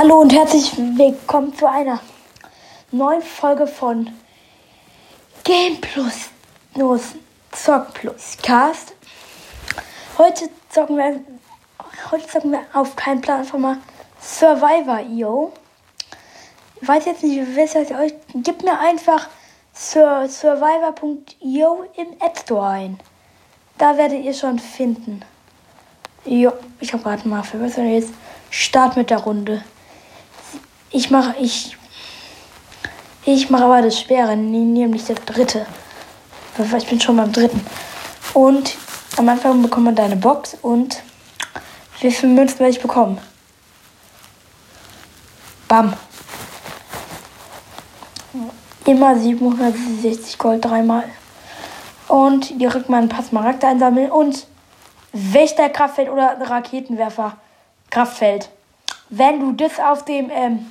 Hallo und herzlich willkommen zu einer neuen Folge von Game Plus Los Zock Plus Cast. Heute zocken wir heute zocken wir auf keinen Plan einfach mal Survivor IO. Ich weiß jetzt nicht, wie wisst ihr euch. Gebt mir einfach sur survivor.io im App Store ein. Da werdet ihr schon finden. Jo, ich habe gerade mal verbessert. Jetzt Start mit der Runde. Ich mache ich ich mache aber das Schwere, nämlich das dritte. Ich bin schon beim dritten. Und am Anfang bekommt man deine Box und wie viele Münzen werde ich bekommen? Bam. Immer 760 Gold dreimal. Und direkt mal ein paar Smaragde einsammeln und Wächter, Kraftfeld oder Raketenwerfer. Kraftfeld. Wenn du das auf dem ähm,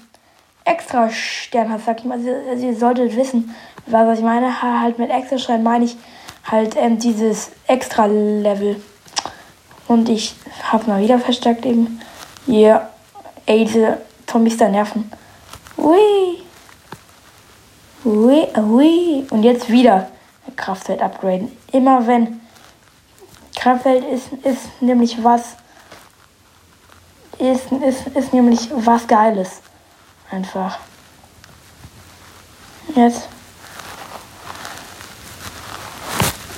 extra Stern hast, sag ich mal, also ihr solltet wissen, was ich meine. Halt mit extra Stern meine ich halt ähm, dieses extra Level. Und ich habe mal wieder verstärkt eben. Ja, yeah. ey, diese Zombies da nerven. Ui. Ui, ui. Und jetzt wieder Kraftfeld upgraden. Immer wenn Kraftfeld ist, ist nämlich was. Ist, ist, ist nämlich was Geiles. Einfach. Jetzt.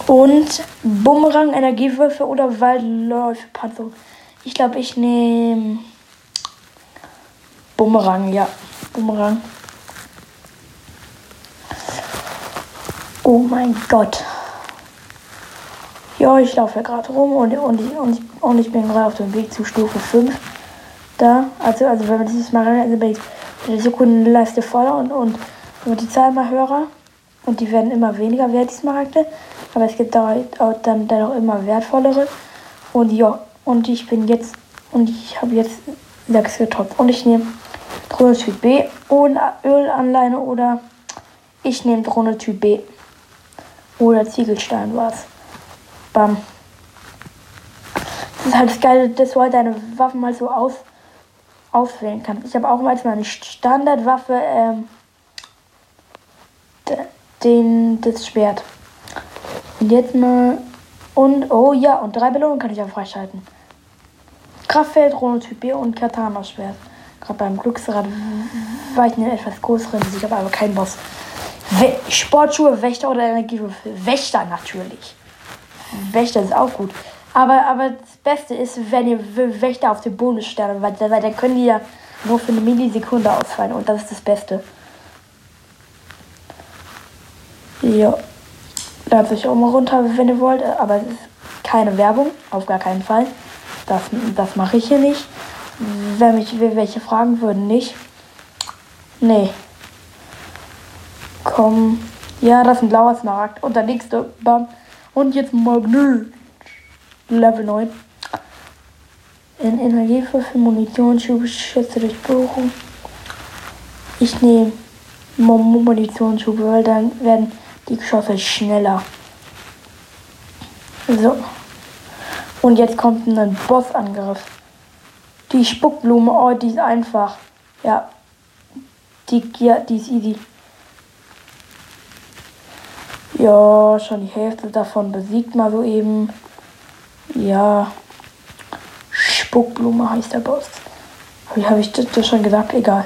Und Bumerang, Energiewürfe oder Waldläufe, Panzer. Ich glaube, ich nehme Bumerang, ja. Bumerang. Oh mein Gott. Ja, ich laufe ja gerade rum und, und, ich, und, und ich bin gerade auf dem Weg zu Stufe 5. Da, also, also wenn man dieses Mal also bin ich die Sekundenleiste voller und, und, und die Zahl immer höher. Und die werden immer weniger wert, die Smaragde. Aber es gibt auch dann, dann immer wertvollere. Und ja, und ich bin jetzt, und ich habe jetzt 6 getoppt. Und ich nehme Drohne Typ B ohne Ölanleine oder ich nehme Drohne Typ B. Oder Ziegelstein war es. Bam. Das ist halt das Geile, dass du halt deine Waffen mal so aus auswählen kannst. Ich habe auch mal meine Standardwaffe, ähm, den, das Schwert. Und jetzt mal. Und, oh ja, und drei Belohnungen kann ich auch freischalten. Kraftfeld, Chronotyp B und Katana-Schwert. Gerade beim Glücksrad war ich eine etwas größeren Sieg, aber, aber kein Boss. We Sportschuhe, Wächter oder Energiewürfel? Wächter natürlich. Wächter ist auch gut. Aber, aber das Beste ist, wenn ihr Wächter auf den Bonussterne, weil, weil dann können die ja nur für eine Millisekunde ausfallen und das ist das Beste. Ja. Ladet euch auch mal runter, wenn ihr wollt, aber es ist keine Werbung, auf gar keinen Fall. Das, das mache ich hier nicht. Wenn mich welche fragen würden, nicht. Nee. Komm. Ja, das ist ein blauer Smaragd. Und der nächste. Bam. Und jetzt Magnet. Level 9. In Energiewürfel, Munitionsschub, Schütze durch Bohrung. Ich nehme Munitionsschub, weil dann werden die Geschosse schneller. So. Und jetzt kommt ein Bossangriff. Die Spuckblume, oh, die ist einfach. Ja. Die, ja, die ist easy. Ja, schon die Hälfte davon besiegt mal so eben. Ja. Spuckblume heißt der Boss. Wie habe ich das schon gesagt? Egal.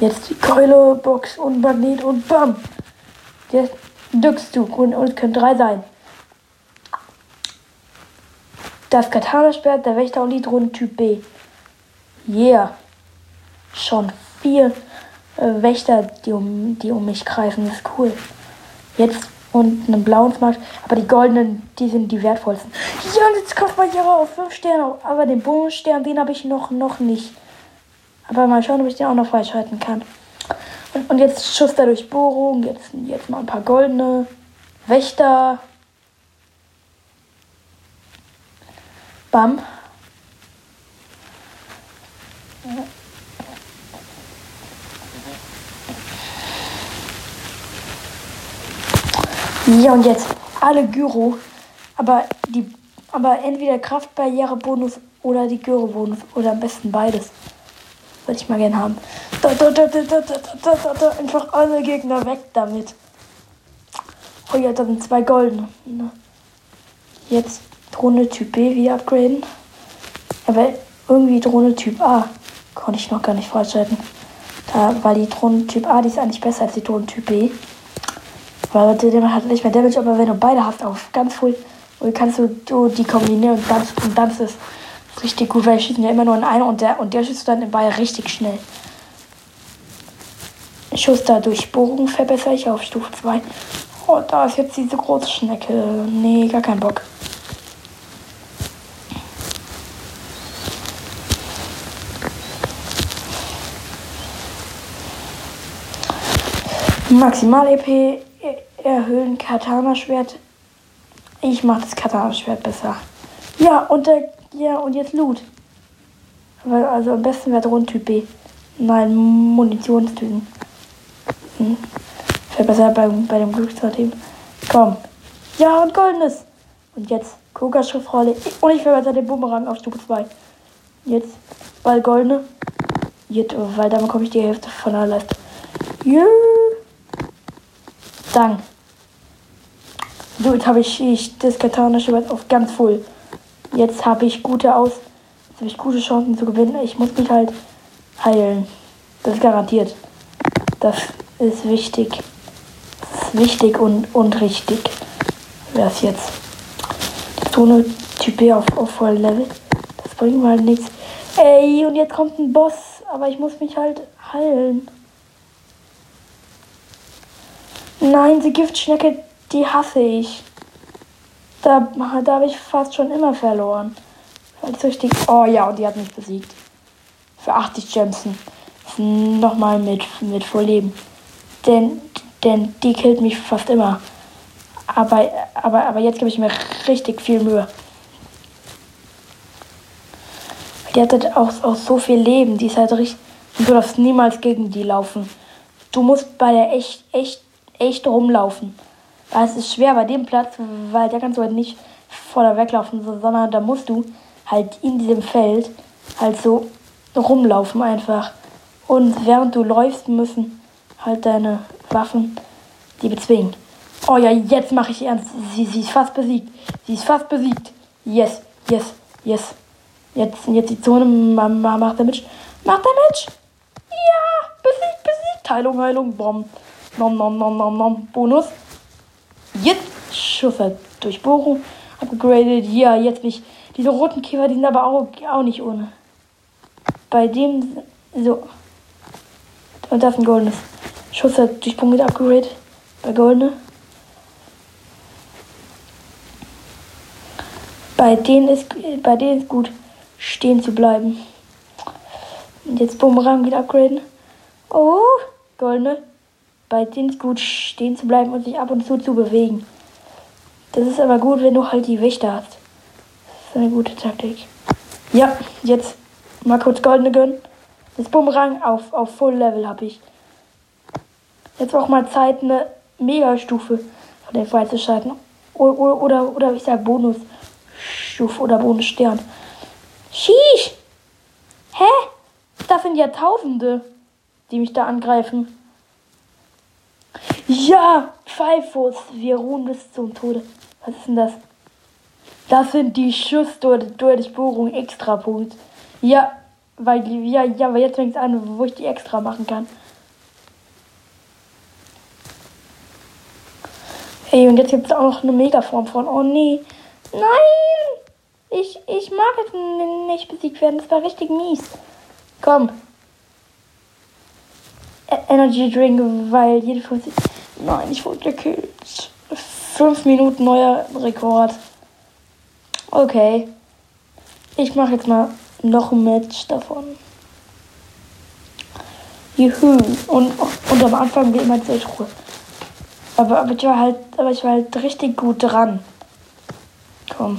Jetzt die Keule, Box und Magnet und BAM! Jetzt drückst du und, es können drei sein. Das Katana-Schwert, der Wächter und die Drohne Typ B. Yeah. Schon vier äh, Wächter, die um, die um mich greifen. Das ist cool. Jetzt und einen blauen Smart. Aber die goldenen, die sind die wertvollsten. Ja, und jetzt Kopfbarriere auf 5 Sterne. Aber den Bonusstern, den habe ich noch, noch nicht. Aber mal schauen, ob ich den auch noch freischalten kann. Und, und jetzt Schuss der Durchbohrung. Jetzt, jetzt mal ein paar goldene. Wächter. Bam. Ja, Ja, und jetzt alle Gyro. Aber die aber entweder Kraftbarrierebonus oder die Gyro-Bonus. Oder am besten beides. Würde ich mal gern haben. Da, da, da, da, da, da, da, da, da, Einfach alle Gegner weg damit. Oh ja, da sind zwei Golden. Ne. Jetzt Drohne Typ B wieder upgraden. Aber irgendwie Drohne Typ A konnte ich noch gar nicht freischalten. Da, war die Drohne Typ A, die ist eigentlich besser als die Drohne Typ B. Weil der hat nicht mehr Damage, aber wenn du beide hast auf ganz voll, kannst du, du die kombinieren und dann, und dann ist es richtig gut, weil ich schießen ja immer nur in eine und der und der schießt dann in beide richtig schnell. Schuss da Durchbohrung verbessere ich auf Stufe 2. Oh, da ist jetzt diese große Schnecke. Nee, gar kein Bock. Maximal-EP erhöhen Katana-Schwert. Ich mache das Katana-Schwert besser. Ja, und der, ja, und jetzt Loot. Also am besten wäre Drohnentyp B. Nein, Munitionstüten. Hm. Wäre besser bei, bei dem Glücksteam. Komm. Ja, und goldenes. Und jetzt Coca-Schriftrolle. Und ich verbessere den Bumerang auf Stufe 2. Jetzt Ball goldene. Jetzt, weil damit komme ich die Hälfte von der Leiste. Yeah. Dann. So, jetzt habe ich, ich das Katana-Schwert auf ganz voll. Jetzt habe ich gute Aus. Jetzt habe ich gute Chancen zu gewinnen. Ich muss mich halt heilen. Das ist garantiert. Das ist wichtig. Das ist wichtig und, und richtig. Wäre es jetzt. So eine Typ auf, auf voll Level. Das bringt mir halt nichts. Ey, und jetzt kommt ein Boss. Aber ich muss mich halt heilen. Nein, die Giftschnecke, die hasse ich. Da, da habe ich fast schon immer verloren. Ich richtig. Oh ja, und die hat mich besiegt. Für 80 Gemsen. Nochmal mit, mit Vorleben. Denn, denn die killt mich fast immer. Aber, aber, aber jetzt gebe ich mir richtig viel Mühe. Die hat halt auch, auch so viel Leben. Die ist halt richtig. Du darfst niemals gegen die laufen. Du musst bei der echt, echt echt rumlaufen. Es ist schwer bei dem Platz, weil da kannst du halt nicht vorne weglaufen, sondern da musst du halt in diesem Feld halt so rumlaufen einfach. Und während du läufst, müssen halt deine Waffen die bezwingen. Oh ja, jetzt mache ich ernst. Sie, sie ist fast besiegt. Sie ist fast besiegt. Yes, yes, yes. Jetzt, jetzt die Zone. Macht Damage. Macht Damage. Ja, besiegt, besiegt. Heilung, Heilung, Bomb. Nom, nom, nom, nom, nom. Bonus. Jetzt Schuffe. Durchbohrung. Upgraded. Ja, jetzt nicht. Diese roten Käfer, die sind aber auch, auch nicht ohne. Bei dem. So. Und das ist ein goldenes. Schuss hat Durchbohrung mit Upgrade. Bei goldene. Bei denen ist bei denen ist gut stehen zu bleiben. Und jetzt Bumerang wieder upgraden. Oh, goldene bei denen ist gut stehen zu bleiben und sich ab und zu zu bewegen. Das ist aber gut, wenn du halt die Wächter hast. Das ist eine gute Taktik. Ja, jetzt mal kurz goldene gönnen. Das Bumerang auf, auf Full Level habe ich. Jetzt auch mal Zeit, eine Megastufe von den freizuschalten. Oder, oder, oder ich sag Bonusstufe oder Bonusstern. Sheesh! Hä? Das sind ja Tausende, die mich da angreifen. Ja, Pfeifos, wir ruhen bis zum Tode. Was ist denn das? Das sind die Schuss durch, durch Bohrung extra Punkt. Ja, weil ja, ja, weil jetzt fängt es an, wo ich die extra machen kann. Ey, und jetzt gibt es auch noch eine Megaform von. Oh nee. Nein! Ich, ich mag jetzt nicht besiegt werden. Das war richtig mies. Komm. E Energy Drink, weil jede Funktion. Nein, ich wurde gekillt. Fünf Minuten neuer Rekord. Okay. Ich mache jetzt mal noch ein Match davon. Juhu. Und, und am Anfang wie immer sehr Ruhe. Aber, aber, ich war halt, aber ich war halt richtig gut dran. Komm.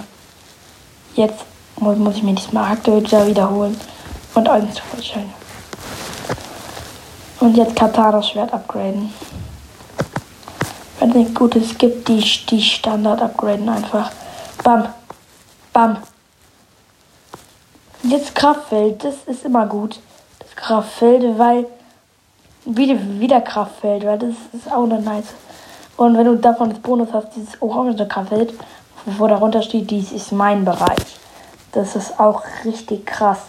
Jetzt muss, muss ich mir diesmal Hackdeutscher wiederholen. Und eins vorstellen. Und jetzt Katana-Schwert upgraden. Wenn es nichts Gutes gibt, die, die Standard upgraden einfach. Bam. Bam. Jetzt Kraftfeld, das ist immer gut. Das Kraftfeld, weil wieder, wieder Kraftfeld, weil das ist auch eine nice. Und wenn du davon das Bonus hast, dieses orange Kraftfeld, wo darunter steht, dies ist mein Bereich. Das ist auch richtig krass.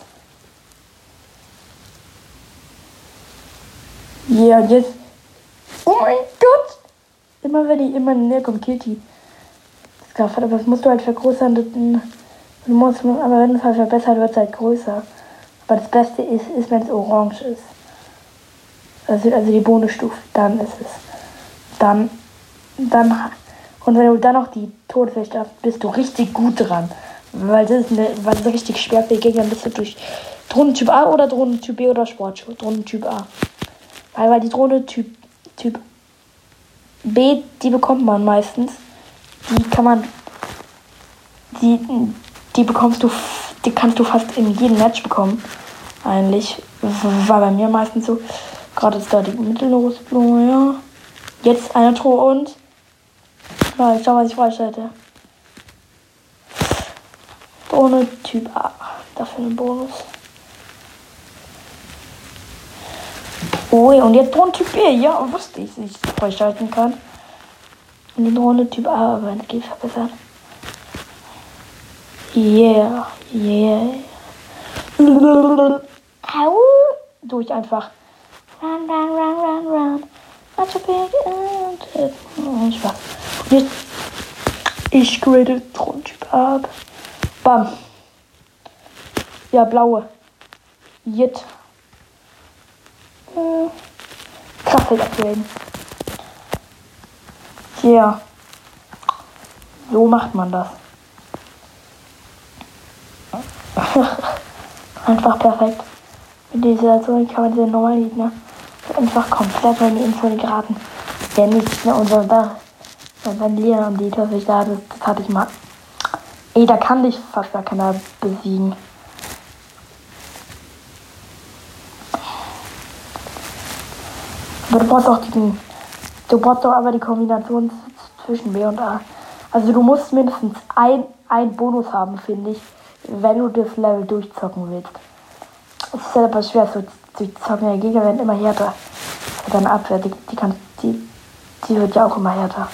Ja, yeah, jetzt. Oh mein Gott! Immer wenn ich immer näher komme, killt die. Das Kraftfeld, aber das musst du halt vergrößern. Du musst, aber wenn es halt verbessert wird, es halt größer. Aber das Beste ist, ist wenn es orange ist. Also, also die Bonusstufe, dann ist es. Dann, dann, und wenn du dann noch die Todeswächter hast, bist du richtig gut dran. Weil das ist, eine, weil das ist richtig schwer für die Gegner, bist du durch Drohnentyp A oder Drohnentyp B oder Sportschuh. Drohnentyp A. Weil, die Drohne Typ, typ B, die bekommt man meistens. Die kann man, die, die bekommst du die kannst du fast in jedem Match bekommen. Eigentlich. War bei mir meistens so. Gerade ist da die mittellose Blume, ja. Jetzt eine Truhe und. Ja, ich schau, was ich freischalte. Ohne Typ A. Dafür einen Bonus. Oh, und jetzt Drohne Typ B. Ja, wusste ich, dass ich freischalten kann. Und die Drohne Typ A aber geht verbessert. Yeah, yeah. Au. Durch einfach. Run, run, run, run, run. Not a big and oh, Spaß. Jetzt. Ich grade Throntyp ab. Bam. Ja, blaue. Jetzt. Äh, Kraftfeld upgraden. Ja. So macht man das. einfach perfekt. Mit dieser Zone kann man diese normalen Gegner einfach komplett in die Info geraten. Der nicht, ne, und da, dann Leon und die Töpfe da, das, das hatte ich mal. Ey, da kann dich fast gar keiner besiegen. Du brauchst auch diesen, du brauchst doch aber die Kombination zwischen B und A. Also du musst mindestens ein, ein Bonus haben, finde ich wenn du das Level durchzocken willst. Es ist halt aber schwer so durchzocken. Der Gegner werden immer härter. Deine Abwehr, die, die, kann, die, die wird ja auch immer härter.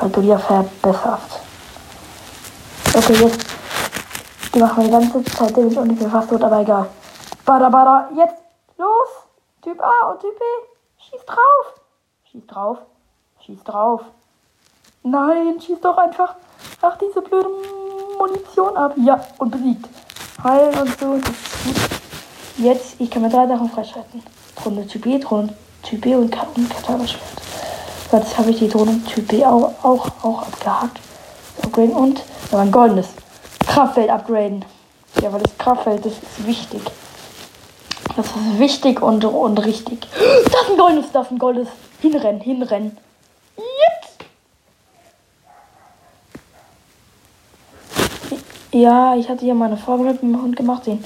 Weil du die ja verbesserst. Okay, jetzt. Die machen wir die ganze Zeit Damage und ich bin fast tot, aber egal. Bada, bada, jetzt. Los. Typ A und Typ B. Schieß drauf. Schieß drauf. Schieß drauf. Nein, schieß doch einfach. Ach, diese blöden Munition ab. Ja, und besiegt. Heil und so. Jetzt, ich kann mir drei Sachen freischalten. Drohne Typ B, Drohne Typ B und, und Katana-Schwert. Jetzt habe ich die Drohne Typ B auch, auch, auch abgehakt. Upgraden und aber ein goldenes Kraftfeld upgraden. Ja, weil das Kraftfeld, das ist wichtig. Das ist wichtig und, und richtig. Das ist ein goldenes, das ist ein goldenes. Hinrennen, hinrennen. Jetzt! Ja, ich hatte hier mal eine Folge mit dem Hund gemacht. Den,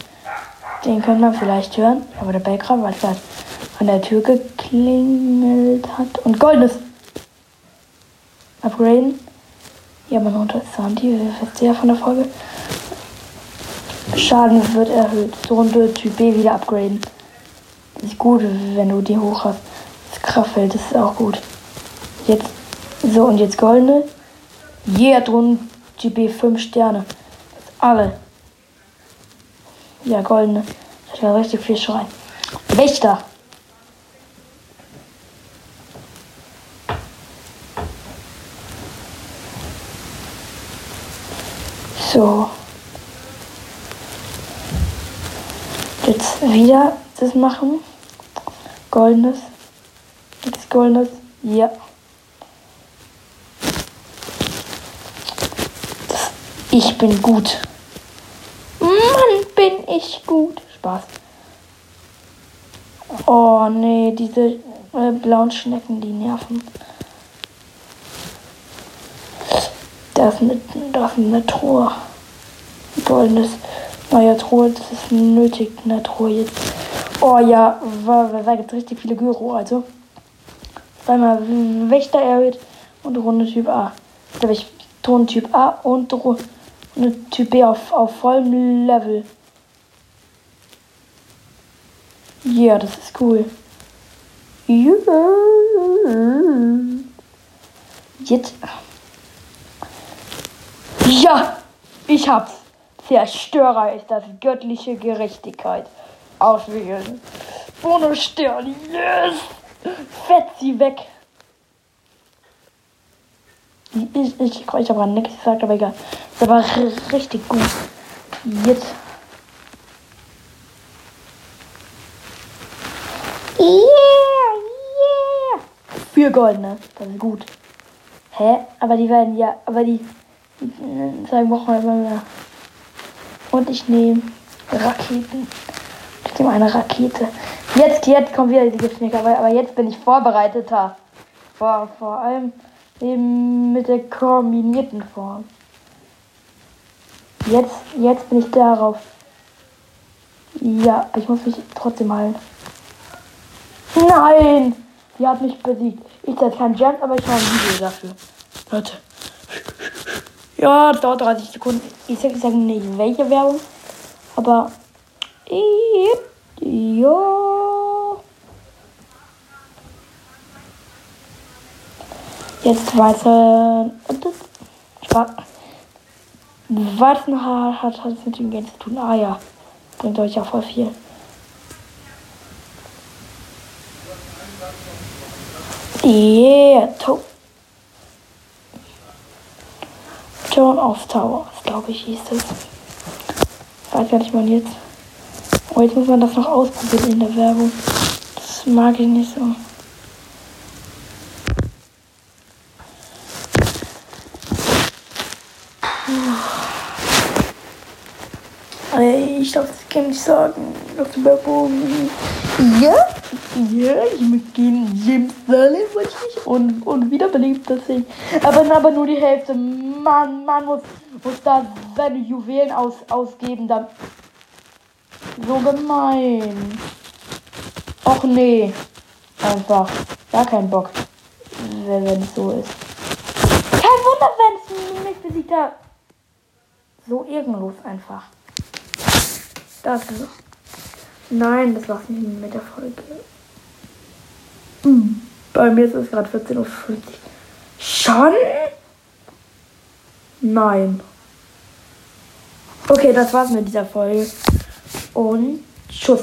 den könnte man vielleicht hören. Aber der Belgrad, weil halt an der Tür geklingelt hat. Und goldenes. Upgraden. Ja, mein Hund ist Sandy. Wisst ihr ja von der Folge. Schaden wird erhöht. So Runde Typ B wieder upgraden. Ist gut, wenn du die hoch hast. Das Kraftfeld ist auch gut. Jetzt. So, und jetzt goldene. Jeder yeah, Typ B 5 Sterne. Alle. Ja, goldene. Ich habe richtig viel Schreien. Wächter. So. Jetzt wieder das machen. Goldenes. Jetzt goldenes. Ja. Das, ich bin gut bin ich gut. Spaß. Oh nee, diese äh, blauen Schnecken, die nerven. Da ist eine, da ist eine Truhe. Goldenes. Neue Truhe, das ist nötig, eine Truhe jetzt. Oh ja, war, war jetzt richtig viele Gyro, also. Zweimal Wächter erhöht und Runde Typ A. Da ich Ton Typ A und Runde Typ B auf, auf vollem Level. Ja, das ist cool. Ja. Jetzt. Ja, ich hab's. Zerstörer ist das göttliche Gerechtigkeit. Auswählen. Ohne Stern. Yes! Fett sie weg. Ich, ich, ich habe nichts gesagt, aber egal. Das war richtig gut. Jetzt. Yeah, yeah. Vier goldene. Das ist gut. Hä? Aber die werden ja. Aber die. Sagen wir mal mehr. Und ich nehme Raketen. Ich nehme eine Rakete. Jetzt, jetzt kommt wieder die Giftschnecker, aber, jetzt bin ich vorbereiteter. Vor, vor allem eben mit der kombinierten Form. Jetzt, jetzt bin ich darauf. Ja, ich muss mich trotzdem heilen. Nein! Die hat mich besiegt. Ich zeige kein Jump, aber ich habe ein Video dafür. Leute. Ja, dauert 30 Sekunden. Ich sage sag nicht welche Werbung. Aber. Ja. Jetzt weiter. Weizenhaar hat, hat es mit dem Geld zu tun. Ah ja. Bringt euch ja voll viel. Yeah, to John of Towers, glaube ich, hieß es. Weiß gar nicht mal jetzt. Oh, jetzt muss man das noch ausprobieren in der Werbung. Das mag ich nicht so. Ich darf das kann nicht sagen. Auf der Werbung. Ja? Ja, ich möchte James Sullivan und, und wiederbelebt das Ding. Aber, aber nur die Hälfte. Mann, man muss, muss da seine Juwelen aus, ausgeben. Dann. So gemein. Och nee. Einfach. Gar kein Bock. Wenn es so ist. Kein Wunder, wenn es mich besiegt hat. So ehrenlos einfach. Das ist. Nein, das war's nicht mit der Folge. Hm. Bei mir ist es gerade 14.50 Uhr. Schon? Nein. Okay, das war's mit dieser Folge. Und Tschüss.